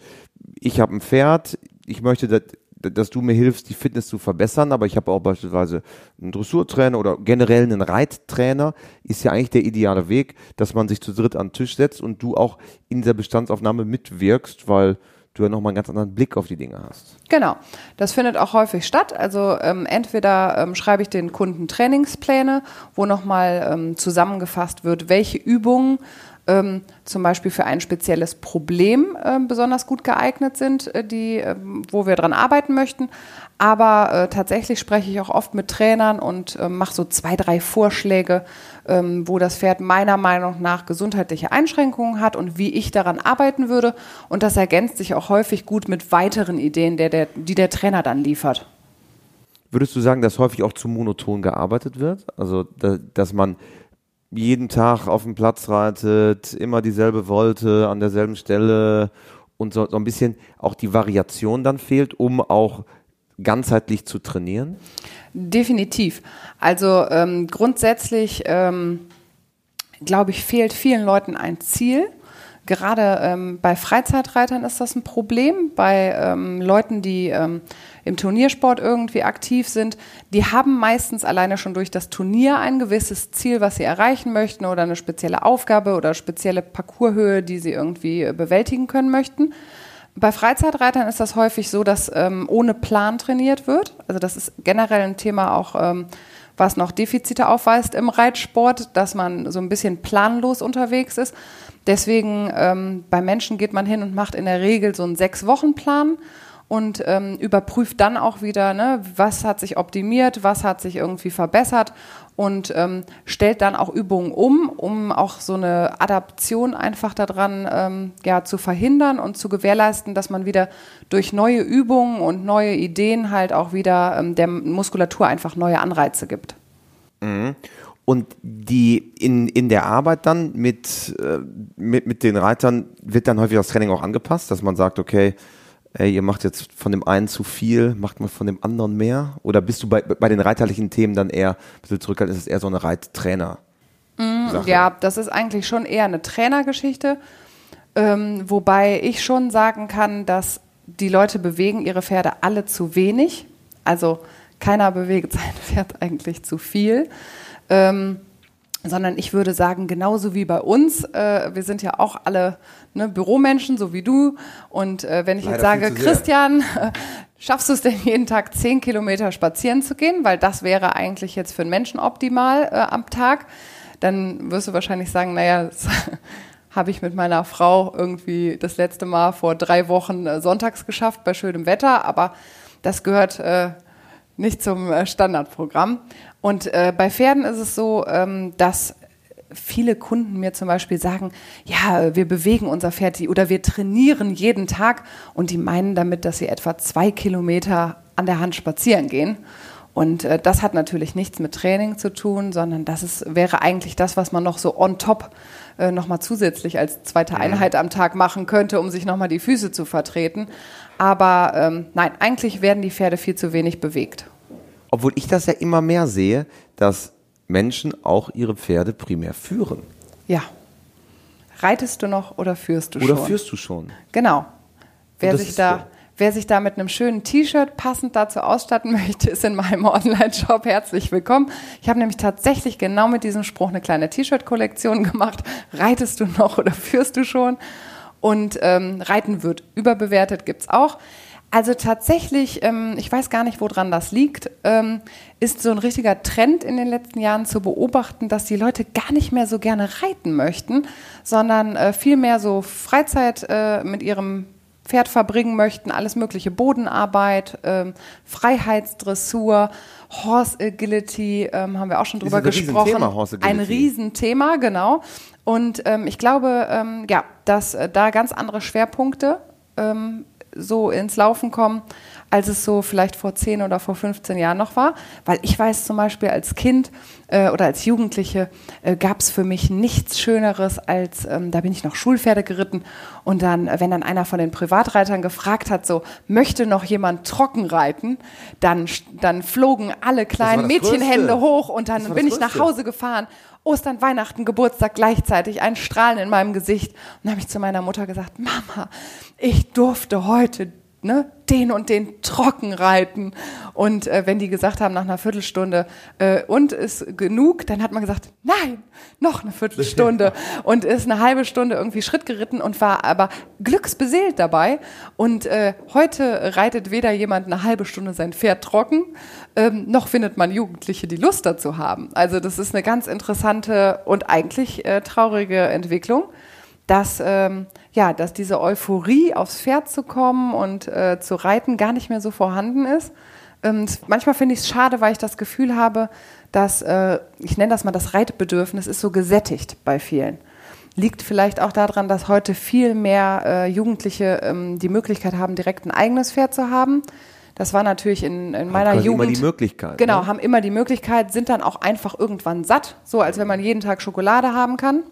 ich habe ein Pferd, ich möchte, dass du mir hilfst, die Fitness zu verbessern, aber ich habe auch beispielsweise einen Dressurtrainer oder generell einen Reittrainer, ist ja eigentlich der ideale Weg, dass man sich zu dritt an den Tisch setzt und du auch in der Bestandsaufnahme mitwirkst, weil du ja nochmal einen ganz anderen Blick auf die Dinge hast. Genau, das findet auch häufig statt. Also ähm, entweder ähm, schreibe ich den Kunden Trainingspläne, wo nochmal ähm, zusammengefasst wird, welche Übungen ähm, zum Beispiel für ein spezielles Problem äh, besonders gut geeignet sind, äh, die, äh, wo wir dran arbeiten möchten. Aber äh, tatsächlich spreche ich auch oft mit Trainern und äh, mache so zwei, drei Vorschläge, ähm, wo das Pferd meiner Meinung nach gesundheitliche Einschränkungen hat und wie ich daran arbeiten würde. Und das ergänzt sich auch häufig gut mit weiteren Ideen, der, der, die der Trainer dann liefert. Würdest du sagen, dass häufig auch zu monoton gearbeitet wird? Also, da, dass man jeden Tag auf dem Platz reitet, immer dieselbe Wolte an derselben Stelle und so, so ein bisschen auch die Variation dann fehlt, um auch ganzheitlich zu trainieren? Definitiv. Also ähm, grundsätzlich, ähm, glaube ich, fehlt vielen Leuten ein Ziel. Gerade ähm, bei Freizeitreitern ist das ein Problem. Bei ähm, Leuten, die ähm, im Turniersport irgendwie aktiv sind, die haben meistens alleine schon durch das Turnier ein gewisses Ziel, was sie erreichen möchten oder eine spezielle Aufgabe oder spezielle Parcourshöhe, die sie irgendwie äh, bewältigen können möchten. Bei Freizeitreitern ist das häufig so, dass ähm, ohne Plan trainiert wird. Also das ist generell ein Thema auch, ähm, was noch Defizite aufweist im Reitsport, dass man so ein bisschen planlos unterwegs ist. Deswegen ähm, bei Menschen geht man hin und macht in der Regel so einen Sechs-Wochen-Plan und ähm, überprüft dann auch wieder, ne, was hat sich optimiert, was hat sich irgendwie verbessert und ähm, stellt dann auch Übungen um, um auch so eine Adaption einfach daran ähm, ja, zu verhindern und zu gewährleisten, dass man wieder durch neue Übungen und neue Ideen halt auch wieder ähm, der Muskulatur einfach neue Anreize gibt. Mhm. Und die in, in der Arbeit dann mit, äh, mit, mit den Reitern wird dann häufig das Training auch angepasst, dass man sagt, okay, ey, ihr macht jetzt von dem einen zu viel, macht man von dem anderen mehr? Oder bist du bei, bei den reiterlichen Themen dann eher ein bisschen zurückhaltend, ist es eher so eine Reittrainer? Mm, ja, das ist eigentlich schon eher eine Trainergeschichte. Ähm, wobei ich schon sagen kann, dass die Leute bewegen ihre Pferde alle zu wenig. Also keiner bewegt [laughs] sein Pferd eigentlich zu viel ähm, sondern ich würde sagen, genauso wie bei uns, äh, wir sind ja auch alle ne, Büromenschen, so wie du. Und äh, wenn ich Leider jetzt sage, Christian, äh, [laughs] schaffst du es denn jeden Tag zehn Kilometer spazieren zu gehen? Weil das wäre eigentlich jetzt für einen Menschen optimal äh, am Tag. Dann wirst du wahrscheinlich sagen, naja, das [laughs] habe ich mit meiner Frau irgendwie das letzte Mal vor drei Wochen äh, sonntags geschafft bei schönem Wetter. Aber das gehört äh, nicht zum äh, Standardprogramm. Und äh, bei Pferden ist es so, ähm, dass viele Kunden mir zum Beispiel sagen, ja, wir bewegen unser Pferd oder wir trainieren jeden Tag und die meinen damit, dass sie etwa zwei Kilometer an der Hand spazieren gehen. Und äh, das hat natürlich nichts mit Training zu tun, sondern das ist, wäre eigentlich das, was man noch so on top äh, nochmal zusätzlich als zweite. Einheit am Tag machen könnte, um sich nochmal die Füße zu vertreten. Aber ähm, nein, eigentlich werden die Pferde viel zu wenig bewegt. Obwohl ich das ja immer mehr sehe, dass Menschen auch ihre Pferde primär führen. Ja. Reitest du noch oder führst du oder schon? Oder führst du schon? Genau. Wer sich da so. Wer sich da mit einem schönen T-Shirt passend dazu ausstatten [laughs] möchte, ist in meinem Online-Shop herzlich willkommen. Ich habe nämlich tatsächlich genau mit diesem Spruch eine kleine T-Shirt-Kollektion gemacht. Reitest du noch oder führst du schon? Und ähm, Reiten wird überbewertet, gibt es auch. Also tatsächlich, ähm, ich weiß gar nicht, woran das liegt, ähm, ist so ein richtiger Trend in den letzten Jahren zu beobachten, dass die Leute gar nicht mehr so gerne reiten möchten, sondern äh, viel mehr so Freizeit äh, mit ihrem Pferd verbringen möchten, alles mögliche Bodenarbeit, ähm, Freiheitsdressur, Horse Agility, ähm, haben wir auch schon drüber ein gesprochen. Riesenthema, Horse Agility. Ein Riesenthema, genau. Und ähm, ich glaube, ähm, ja, dass äh, da ganz andere Schwerpunkte ähm, so ins Laufen kommen, als es so vielleicht vor 10 oder vor 15 Jahren noch war. Weil ich weiß zum Beispiel als Kind äh, oder als Jugendliche äh, gab es für mich nichts Schöneres als, ähm, da bin ich noch Schulpferde geritten und dann, wenn dann einer von den Privatreitern gefragt hat, so, möchte noch jemand trocken reiten, dann, dann flogen alle kleinen Mädchenhände hoch und dann bin ich nach Hause gefahren Ostern, Weihnachten, Geburtstag gleichzeitig, ein Strahlen in meinem Gesicht. Und dann habe ich zu meiner Mutter gesagt, Mama, ich durfte heute ne, den und den trocken reiten. Und äh, wenn die gesagt haben nach einer Viertelstunde, äh, und ist genug, dann hat man gesagt, nein, noch eine Viertelstunde. [laughs] und ist eine halbe Stunde irgendwie Schritt geritten und war aber glücksbeseelt dabei. Und äh, heute reitet weder jemand eine halbe Stunde sein Pferd trocken, ähm, noch findet man Jugendliche, die Lust dazu haben. Also das ist eine ganz interessante und eigentlich äh, traurige Entwicklung dass, ähm, ja, dass diese Euphorie, aufs Pferd zu kommen und äh, zu reiten, gar nicht mehr so vorhanden ist. Ähm, manchmal finde ich es schade, weil ich das Gefühl habe, dass, äh, ich nenne das mal das Reitbedürfnis, ist so gesättigt bei vielen. Liegt vielleicht auch daran, dass heute viel mehr äh, Jugendliche ähm, die Möglichkeit haben, direkt ein eigenes Pferd zu haben. Das war natürlich in, in meiner haben Jugend. immer die Möglichkeit. Genau, ne? haben immer die Möglichkeit, sind dann auch einfach irgendwann satt, so als wenn man jeden Tag Schokolade haben kann.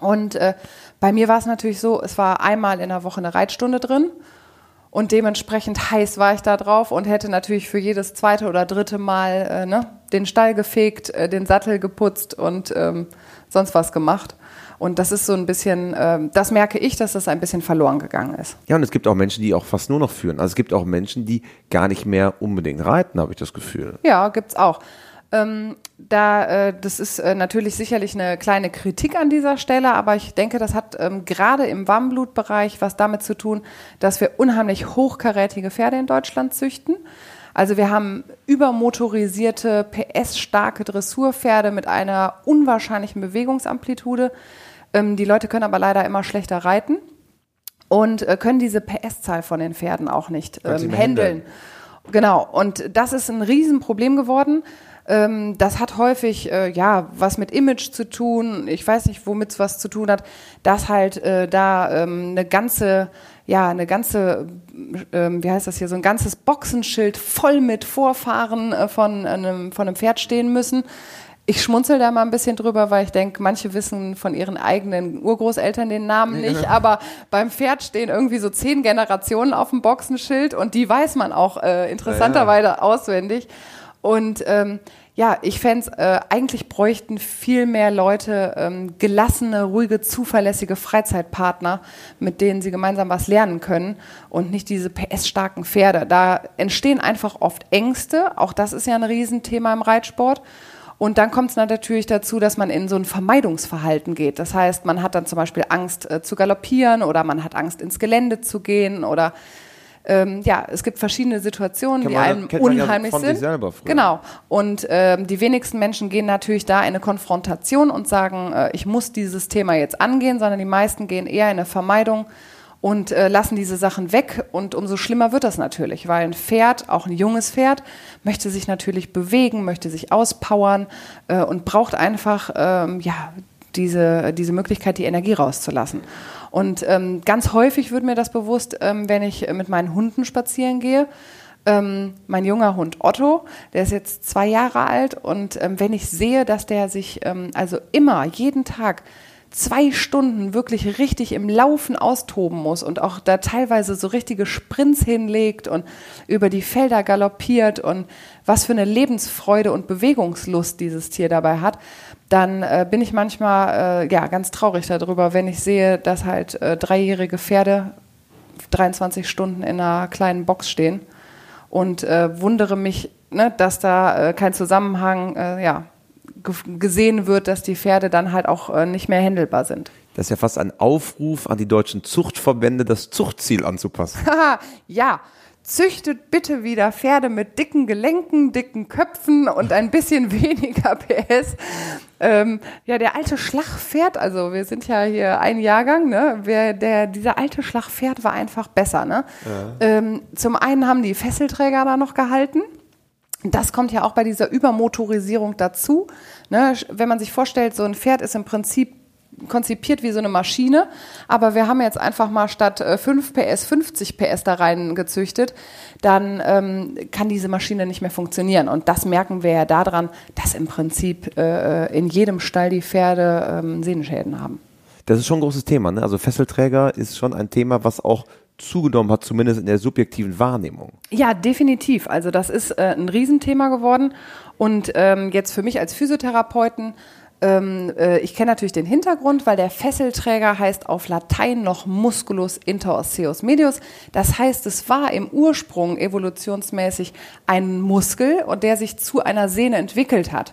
Und äh, bei mir war es natürlich so, es war einmal in der Woche eine Reitstunde drin und dementsprechend heiß war ich da drauf und hätte natürlich für jedes zweite oder dritte Mal äh, ne, den Stall gefegt, äh, den Sattel geputzt und ähm, sonst was gemacht. Und das ist so ein bisschen, äh, das merke ich, dass das ein bisschen verloren gegangen ist. Ja, und es gibt auch Menschen, die auch fast nur noch führen. Also es gibt auch Menschen, die gar nicht mehr unbedingt reiten, habe ich das Gefühl. Ja, gibt's auch. Ähm, da, äh, das ist äh, natürlich sicherlich eine kleine Kritik an dieser Stelle, aber ich denke, das hat ähm, gerade im Warmblutbereich was damit zu tun, dass wir unheimlich hochkarätige Pferde in Deutschland züchten. Also wir haben übermotorisierte, PS-starke Dressurpferde mit einer unwahrscheinlichen Bewegungsamplitude. Ähm, die Leute können aber leider immer schlechter reiten und äh, können diese PS-Zahl von den Pferden auch nicht ähm, handeln. Genau, und das ist ein Riesenproblem geworden. Ähm, das hat häufig äh, ja was mit Image zu tun. Ich weiß nicht, womit es was zu tun hat, dass halt äh, da ähm, eine ganze ja, eine ganze, ähm, wie heißt das hier, so ein ganzes Boxenschild voll mit Vorfahren äh, von, einem, von einem Pferd stehen müssen. Ich schmunzel da mal ein bisschen drüber, weil ich denke, manche wissen von ihren eigenen Urgroßeltern den Namen nicht, ja. aber beim Pferd stehen irgendwie so zehn Generationen auf dem Boxenschild und die weiß man auch äh, interessanterweise ja, ja. auswendig. Und ähm, ja, ich fände äh, eigentlich bräuchten viel mehr Leute ähm, gelassene, ruhige, zuverlässige Freizeitpartner, mit denen sie gemeinsam was lernen können und nicht diese PS-starken Pferde. Da entstehen einfach oft Ängste. Auch das ist ja ein Riesenthema im Reitsport. Und dann kommt es natürlich dazu, dass man in so ein Vermeidungsverhalten geht. Das heißt, man hat dann zum Beispiel Angst äh, zu galoppieren oder man hat Angst ins Gelände zu gehen oder ähm, ja, es gibt verschiedene Situationen, Kann die man, einem man unheimlich ja sind. Genau. Und ähm, die wenigsten Menschen gehen natürlich da in eine Konfrontation und sagen, äh, ich muss dieses Thema jetzt angehen, sondern die meisten gehen eher in eine Vermeidung und äh, lassen diese Sachen weg und umso schlimmer wird das natürlich, weil ein Pferd, auch ein junges Pferd, möchte sich natürlich bewegen, möchte sich auspowern äh, und braucht einfach ähm, ja, diese, diese Möglichkeit, die Energie rauszulassen. Und ähm, ganz häufig wird mir das bewusst, ähm, wenn ich mit meinen Hunden spazieren gehe. Ähm, mein junger Hund Otto, der ist jetzt zwei Jahre alt und ähm, wenn ich sehe, dass der sich ähm, also immer, jeden Tag zwei Stunden wirklich richtig im Laufen austoben muss und auch da teilweise so richtige Sprints hinlegt und über die Felder galoppiert und was für eine Lebensfreude und Bewegungslust dieses Tier dabei hat, dann äh, bin ich manchmal äh, ja ganz traurig darüber, wenn ich sehe, dass halt äh, dreijährige Pferde 23 Stunden in einer kleinen Box stehen und äh, wundere mich, ne, dass da äh, kein Zusammenhang äh, ja, gesehen wird, dass die Pferde dann halt auch äh, nicht mehr händelbar sind. Das ist ja fast ein Aufruf an die deutschen Zuchtverbände, das Zuchtziel anzupassen. [laughs] ja, züchtet bitte wieder Pferde mit dicken Gelenken, dicken Köpfen und ein bisschen [laughs] weniger PS. Ähm, ja, der alte Schlagpferd, also wir sind ja hier ein Jahrgang, ne? Wer, der, dieser alte Schlagpferd war einfach besser, ne? Ja. Ähm, zum einen haben die Fesselträger da noch gehalten. Das kommt ja auch bei dieser Übermotorisierung dazu. Ne? Wenn man sich vorstellt, so ein Pferd ist im Prinzip konzipiert wie so eine Maschine, aber wir haben jetzt einfach mal statt 5 PS 50 PS da rein gezüchtet, dann ähm, kann diese Maschine nicht mehr funktionieren. Und das merken wir ja daran, dass im Prinzip äh, in jedem Stall die Pferde ähm, Sehnenschäden haben. Das ist schon ein großes Thema. Ne? Also Fesselträger ist schon ein Thema, was auch zugenommen hat, zumindest in der subjektiven Wahrnehmung. Ja, definitiv. Also das ist äh, ein Riesenthema geworden. Und ähm, jetzt für mich als Physiotherapeuten, ähm, äh, ich kenne natürlich den Hintergrund, weil der Fesselträger heißt auf Latein noch Musculus interosseus medius. Das heißt, es war im Ursprung evolutionsmäßig ein Muskel und der sich zu einer Sehne entwickelt hat.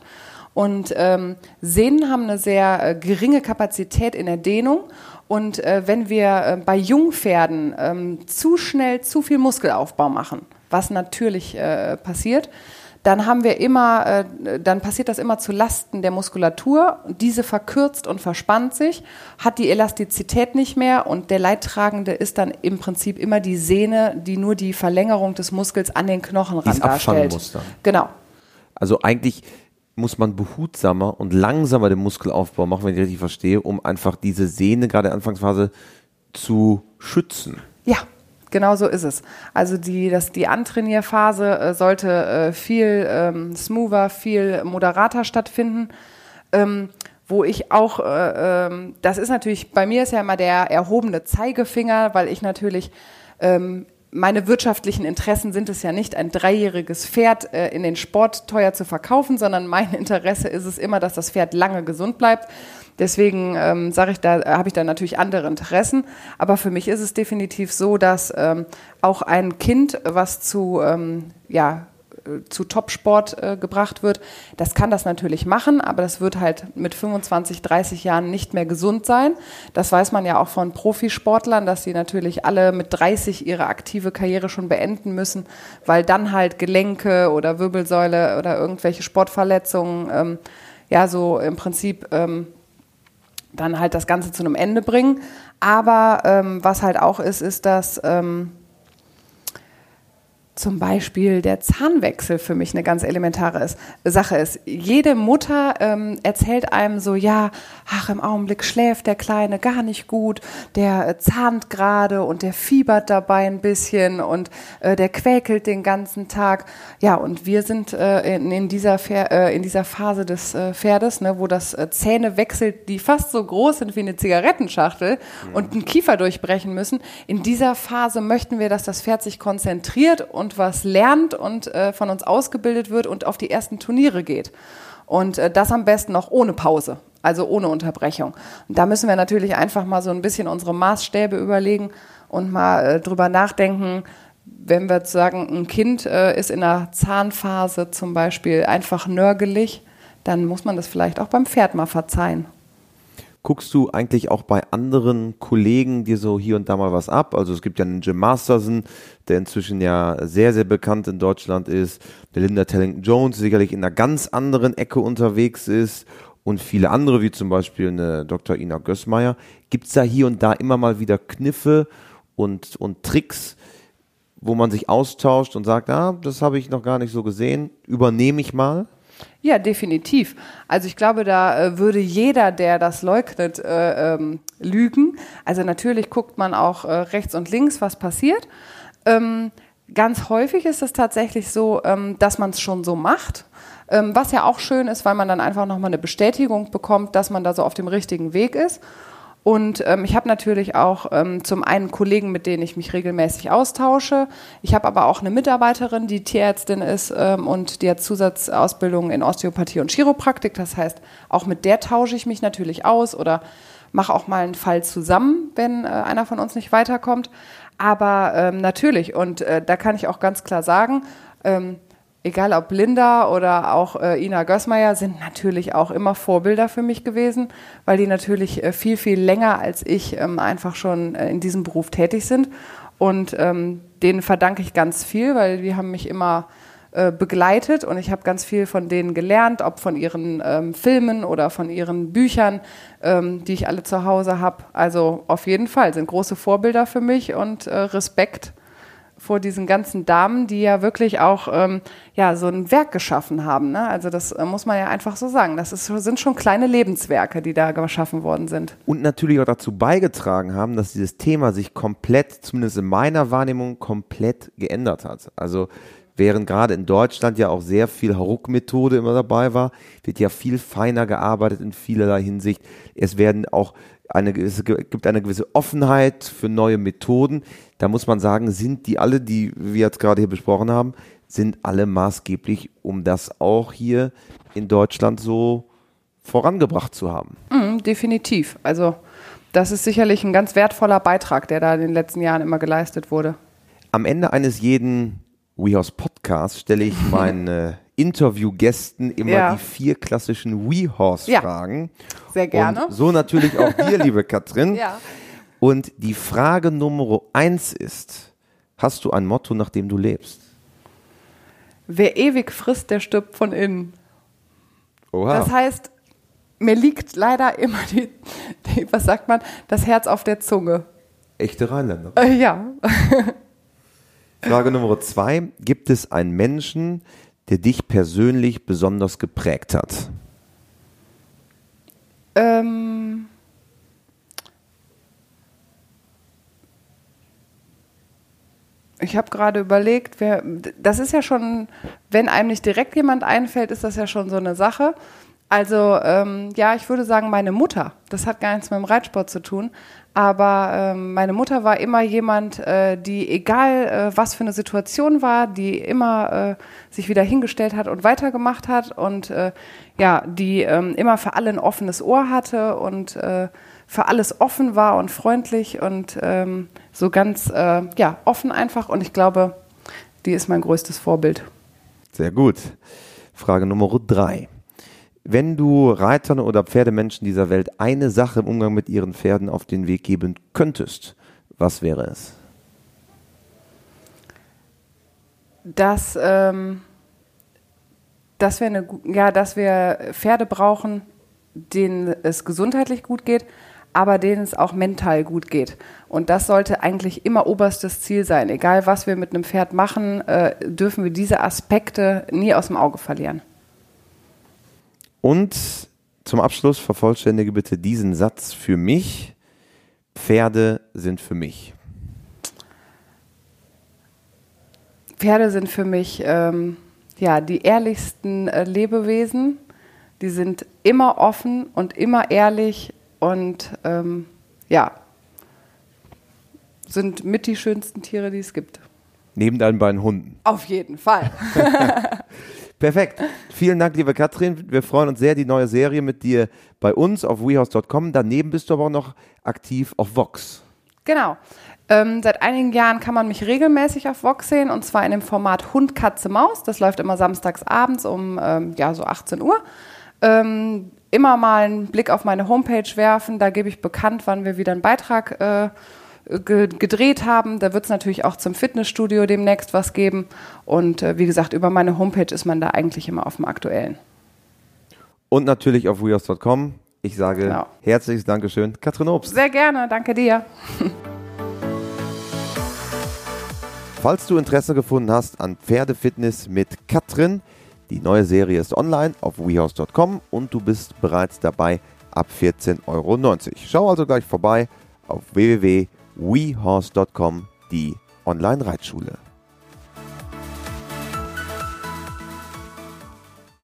Und ähm, Sehnen haben eine sehr äh, geringe Kapazität in der Dehnung und äh, wenn wir äh, bei Jungpferden ähm, zu schnell zu viel Muskelaufbau machen, was natürlich äh, passiert, dann haben wir immer, äh, dann passiert das immer zu Lasten der Muskulatur. Diese verkürzt und verspannt sich, hat die Elastizität nicht mehr und der Leidtragende ist dann im Prinzip immer die Sehne, die nur die Verlängerung des Muskels an den Knochenrand darstellt. Muss dann. Genau. Also eigentlich muss man behutsamer und langsamer den Muskelaufbau machen, wenn ich richtig verstehe, um einfach diese Sehne gerade in der Anfangsphase zu schützen. Ja, genau so ist es. Also die, das, die Antrainierphase äh, sollte äh, viel ähm, smoother, viel moderater stattfinden. Ähm, wo ich auch, äh, ähm, das ist natürlich, bei mir ist ja immer der erhobene Zeigefinger, weil ich natürlich ähm, meine wirtschaftlichen Interessen sind es ja nicht, ein dreijähriges Pferd äh, in den Sport teuer zu verkaufen, sondern mein Interesse ist es immer, dass das Pferd lange gesund bleibt. Deswegen ähm, sage ich, da habe ich da natürlich andere Interessen. Aber für mich ist es definitiv so, dass ähm, auch ein Kind, was zu ähm, ja, zu Topsport äh, gebracht wird, das kann das natürlich machen, aber das wird halt mit 25, 30 Jahren nicht mehr gesund sein. Das weiß man ja auch von Profisportlern, dass sie natürlich alle mit 30 ihre aktive Karriere schon beenden müssen, weil dann halt Gelenke oder Wirbelsäule oder irgendwelche Sportverletzungen ähm, ja so im Prinzip ähm, dann halt das Ganze zu einem Ende bringen. Aber ähm, was halt auch ist, ist, dass ähm, zum Beispiel der Zahnwechsel für mich eine ganz elementare ist, Sache ist. Jede Mutter ähm, erzählt einem so, ja, ach, im Augenblick schläft der Kleine gar nicht gut, der äh, zahnt gerade und der fiebert dabei ein bisschen und äh, der quäkelt den ganzen Tag. Ja, und wir sind äh, in, in, dieser äh, in dieser Phase des äh, Pferdes, ne, wo das äh, Zähne wechselt, die fast so groß sind wie eine Zigarettenschachtel mhm. und einen Kiefer durchbrechen müssen. In dieser Phase möchten wir, dass das Pferd sich konzentriert und und was lernt und äh, von uns ausgebildet wird und auf die ersten Turniere geht. Und äh, das am besten noch ohne Pause, also ohne Unterbrechung. Und da müssen wir natürlich einfach mal so ein bisschen unsere Maßstäbe überlegen und mal äh, drüber nachdenken, wenn wir sagen, ein Kind äh, ist in der Zahnphase zum Beispiel einfach nörgelig, dann muss man das vielleicht auch beim Pferd mal verzeihen guckst du eigentlich auch bei anderen Kollegen dir so hier und da mal was ab? Also es gibt ja einen Jim Masterson, der inzwischen ja sehr, sehr bekannt in Deutschland ist, der Linda Tellington Jones sicherlich in einer ganz anderen Ecke unterwegs ist und viele andere, wie zum Beispiel eine Dr. Ina Gößmeier. Gibt es da hier und da immer mal wieder Kniffe und, und Tricks, wo man sich austauscht und sagt, ah, das habe ich noch gar nicht so gesehen, übernehme ich mal? Ja, definitiv. Also ich glaube, da äh, würde jeder, der das leugnet, äh, ähm, lügen. Also natürlich guckt man auch äh, rechts und links, was passiert. Ähm, ganz häufig ist es tatsächlich so, ähm, dass man es schon so macht. Ähm, was ja auch schön ist, weil man dann einfach nochmal eine Bestätigung bekommt, dass man da so auf dem richtigen Weg ist. Und ähm, ich habe natürlich auch ähm, zum einen Kollegen, mit denen ich mich regelmäßig austausche. Ich habe aber auch eine Mitarbeiterin, die Tierärztin ist ähm, und die hat Zusatzausbildung in Osteopathie und Chiropraktik. Das heißt, auch mit der tausche ich mich natürlich aus oder mache auch mal einen Fall zusammen, wenn äh, einer von uns nicht weiterkommt. Aber ähm, natürlich, und äh, da kann ich auch ganz klar sagen, ähm, egal ob Linda oder auch äh, Ina Gößmeier, sind natürlich auch immer Vorbilder für mich gewesen, weil die natürlich äh, viel, viel länger als ich ähm, einfach schon äh, in diesem Beruf tätig sind. Und ähm, denen verdanke ich ganz viel, weil die haben mich immer äh, begleitet und ich habe ganz viel von denen gelernt, ob von ihren ähm, Filmen oder von ihren Büchern, ähm, die ich alle zu Hause habe. Also auf jeden Fall sind große Vorbilder für mich und äh, Respekt vor diesen ganzen Damen, die ja wirklich auch ähm, ja, so ein Werk geschaffen haben. Ne? Also das äh, muss man ja einfach so sagen. Das ist, sind schon kleine Lebenswerke, die da geschaffen worden sind. Und natürlich auch dazu beigetragen haben, dass dieses Thema sich komplett, zumindest in meiner Wahrnehmung, komplett geändert hat. Also während gerade in Deutschland ja auch sehr viel Hauruck-Methode immer dabei war, wird ja viel feiner gearbeitet in vielerlei Hinsicht. Es werden auch eine gewisse, gibt eine gewisse Offenheit für neue Methoden. Da muss man sagen, sind die alle, die wir jetzt gerade hier besprochen haben, sind alle maßgeblich, um das auch hier in Deutschland so vorangebracht zu haben. Mm, definitiv. Also das ist sicherlich ein ganz wertvoller Beitrag, der da in den letzten Jahren immer geleistet wurde. Am Ende eines jeden WeHouse Podcasts stelle ich [laughs] meinen äh, Interviewgästen immer ja. die vier klassischen WeHorse-Fragen. Ja, sehr gerne. Und so natürlich auch dir, liebe Katrin. [laughs] Ja. Und die Frage Nummer eins ist, hast du ein Motto, nach dem du lebst? Wer ewig frisst, der stirbt von innen. Oha. Das heißt, mir liegt leider immer die, die, was sagt man, das Herz auf der Zunge. Echte Rheinländer. Äh, ja. [laughs] Frage Nummer zwei. Gibt es einen Menschen, der dich persönlich besonders geprägt hat? Ähm. Ich habe gerade überlegt, wer, das ist ja schon, wenn einem nicht direkt jemand einfällt, ist das ja schon so eine Sache. Also ähm, ja, ich würde sagen, meine Mutter. Das hat gar nichts mit dem Reitsport zu tun. Aber ähm, meine Mutter war immer jemand, äh, die egal äh, was für eine Situation war, die immer äh, sich wieder hingestellt hat und weitergemacht hat und äh, ja, die ähm, immer für alle ein offenes Ohr hatte und äh, für alles offen war und freundlich und ähm, so ganz äh, ja offen einfach. Und ich glaube, die ist mein größtes Vorbild. Sehr gut. Frage Nummer drei. Wenn du Reitern oder Pferdemenschen dieser Welt eine Sache im Umgang mit ihren Pferden auf den Weg geben könntest, was wäre es? Dass, ähm, dass, wir eine, ja, dass wir Pferde brauchen, denen es gesundheitlich gut geht, aber denen es auch mental gut geht. Und das sollte eigentlich immer oberstes Ziel sein. Egal, was wir mit einem Pferd machen, äh, dürfen wir diese Aspekte nie aus dem Auge verlieren. Und zum Abschluss vervollständige bitte diesen Satz für mich. Pferde sind für mich. Pferde sind für mich ähm, ja, die ehrlichsten äh, Lebewesen. Die sind immer offen und immer ehrlich und ähm, ja, sind mit die schönsten Tiere, die es gibt. Neben deinen beiden Hunden. Auf jeden Fall. [laughs] Perfekt. Vielen Dank, liebe Katrin. Wir freuen uns sehr, die neue Serie mit dir bei uns auf wehouse.com. Daneben bist du aber auch noch aktiv auf Vox. Genau. Ähm, seit einigen Jahren kann man mich regelmäßig auf Vox sehen und zwar in dem Format Hund, Katze, Maus. Das läuft immer samstags abends um ähm, ja, so 18 Uhr. Ähm, immer mal einen Blick auf meine Homepage werfen. Da gebe ich bekannt, wann wir wieder einen Beitrag äh, gedreht haben. Da wird es natürlich auch zum Fitnessstudio demnächst was geben. Und äh, wie gesagt, über meine Homepage ist man da eigentlich immer auf dem Aktuellen. Und natürlich auf weos.com. Ich sage genau. herzliches Dankeschön, Katrin Obst. Sehr gerne, danke dir. [laughs] falls du Interesse gefunden hast an Pferdefitness mit Katrin, die neue Serie ist online auf wehouse.com und du bist bereits dabei ab 14,90 Euro. Schau also gleich vorbei auf www.wehorse.com, die Online-Reitschule.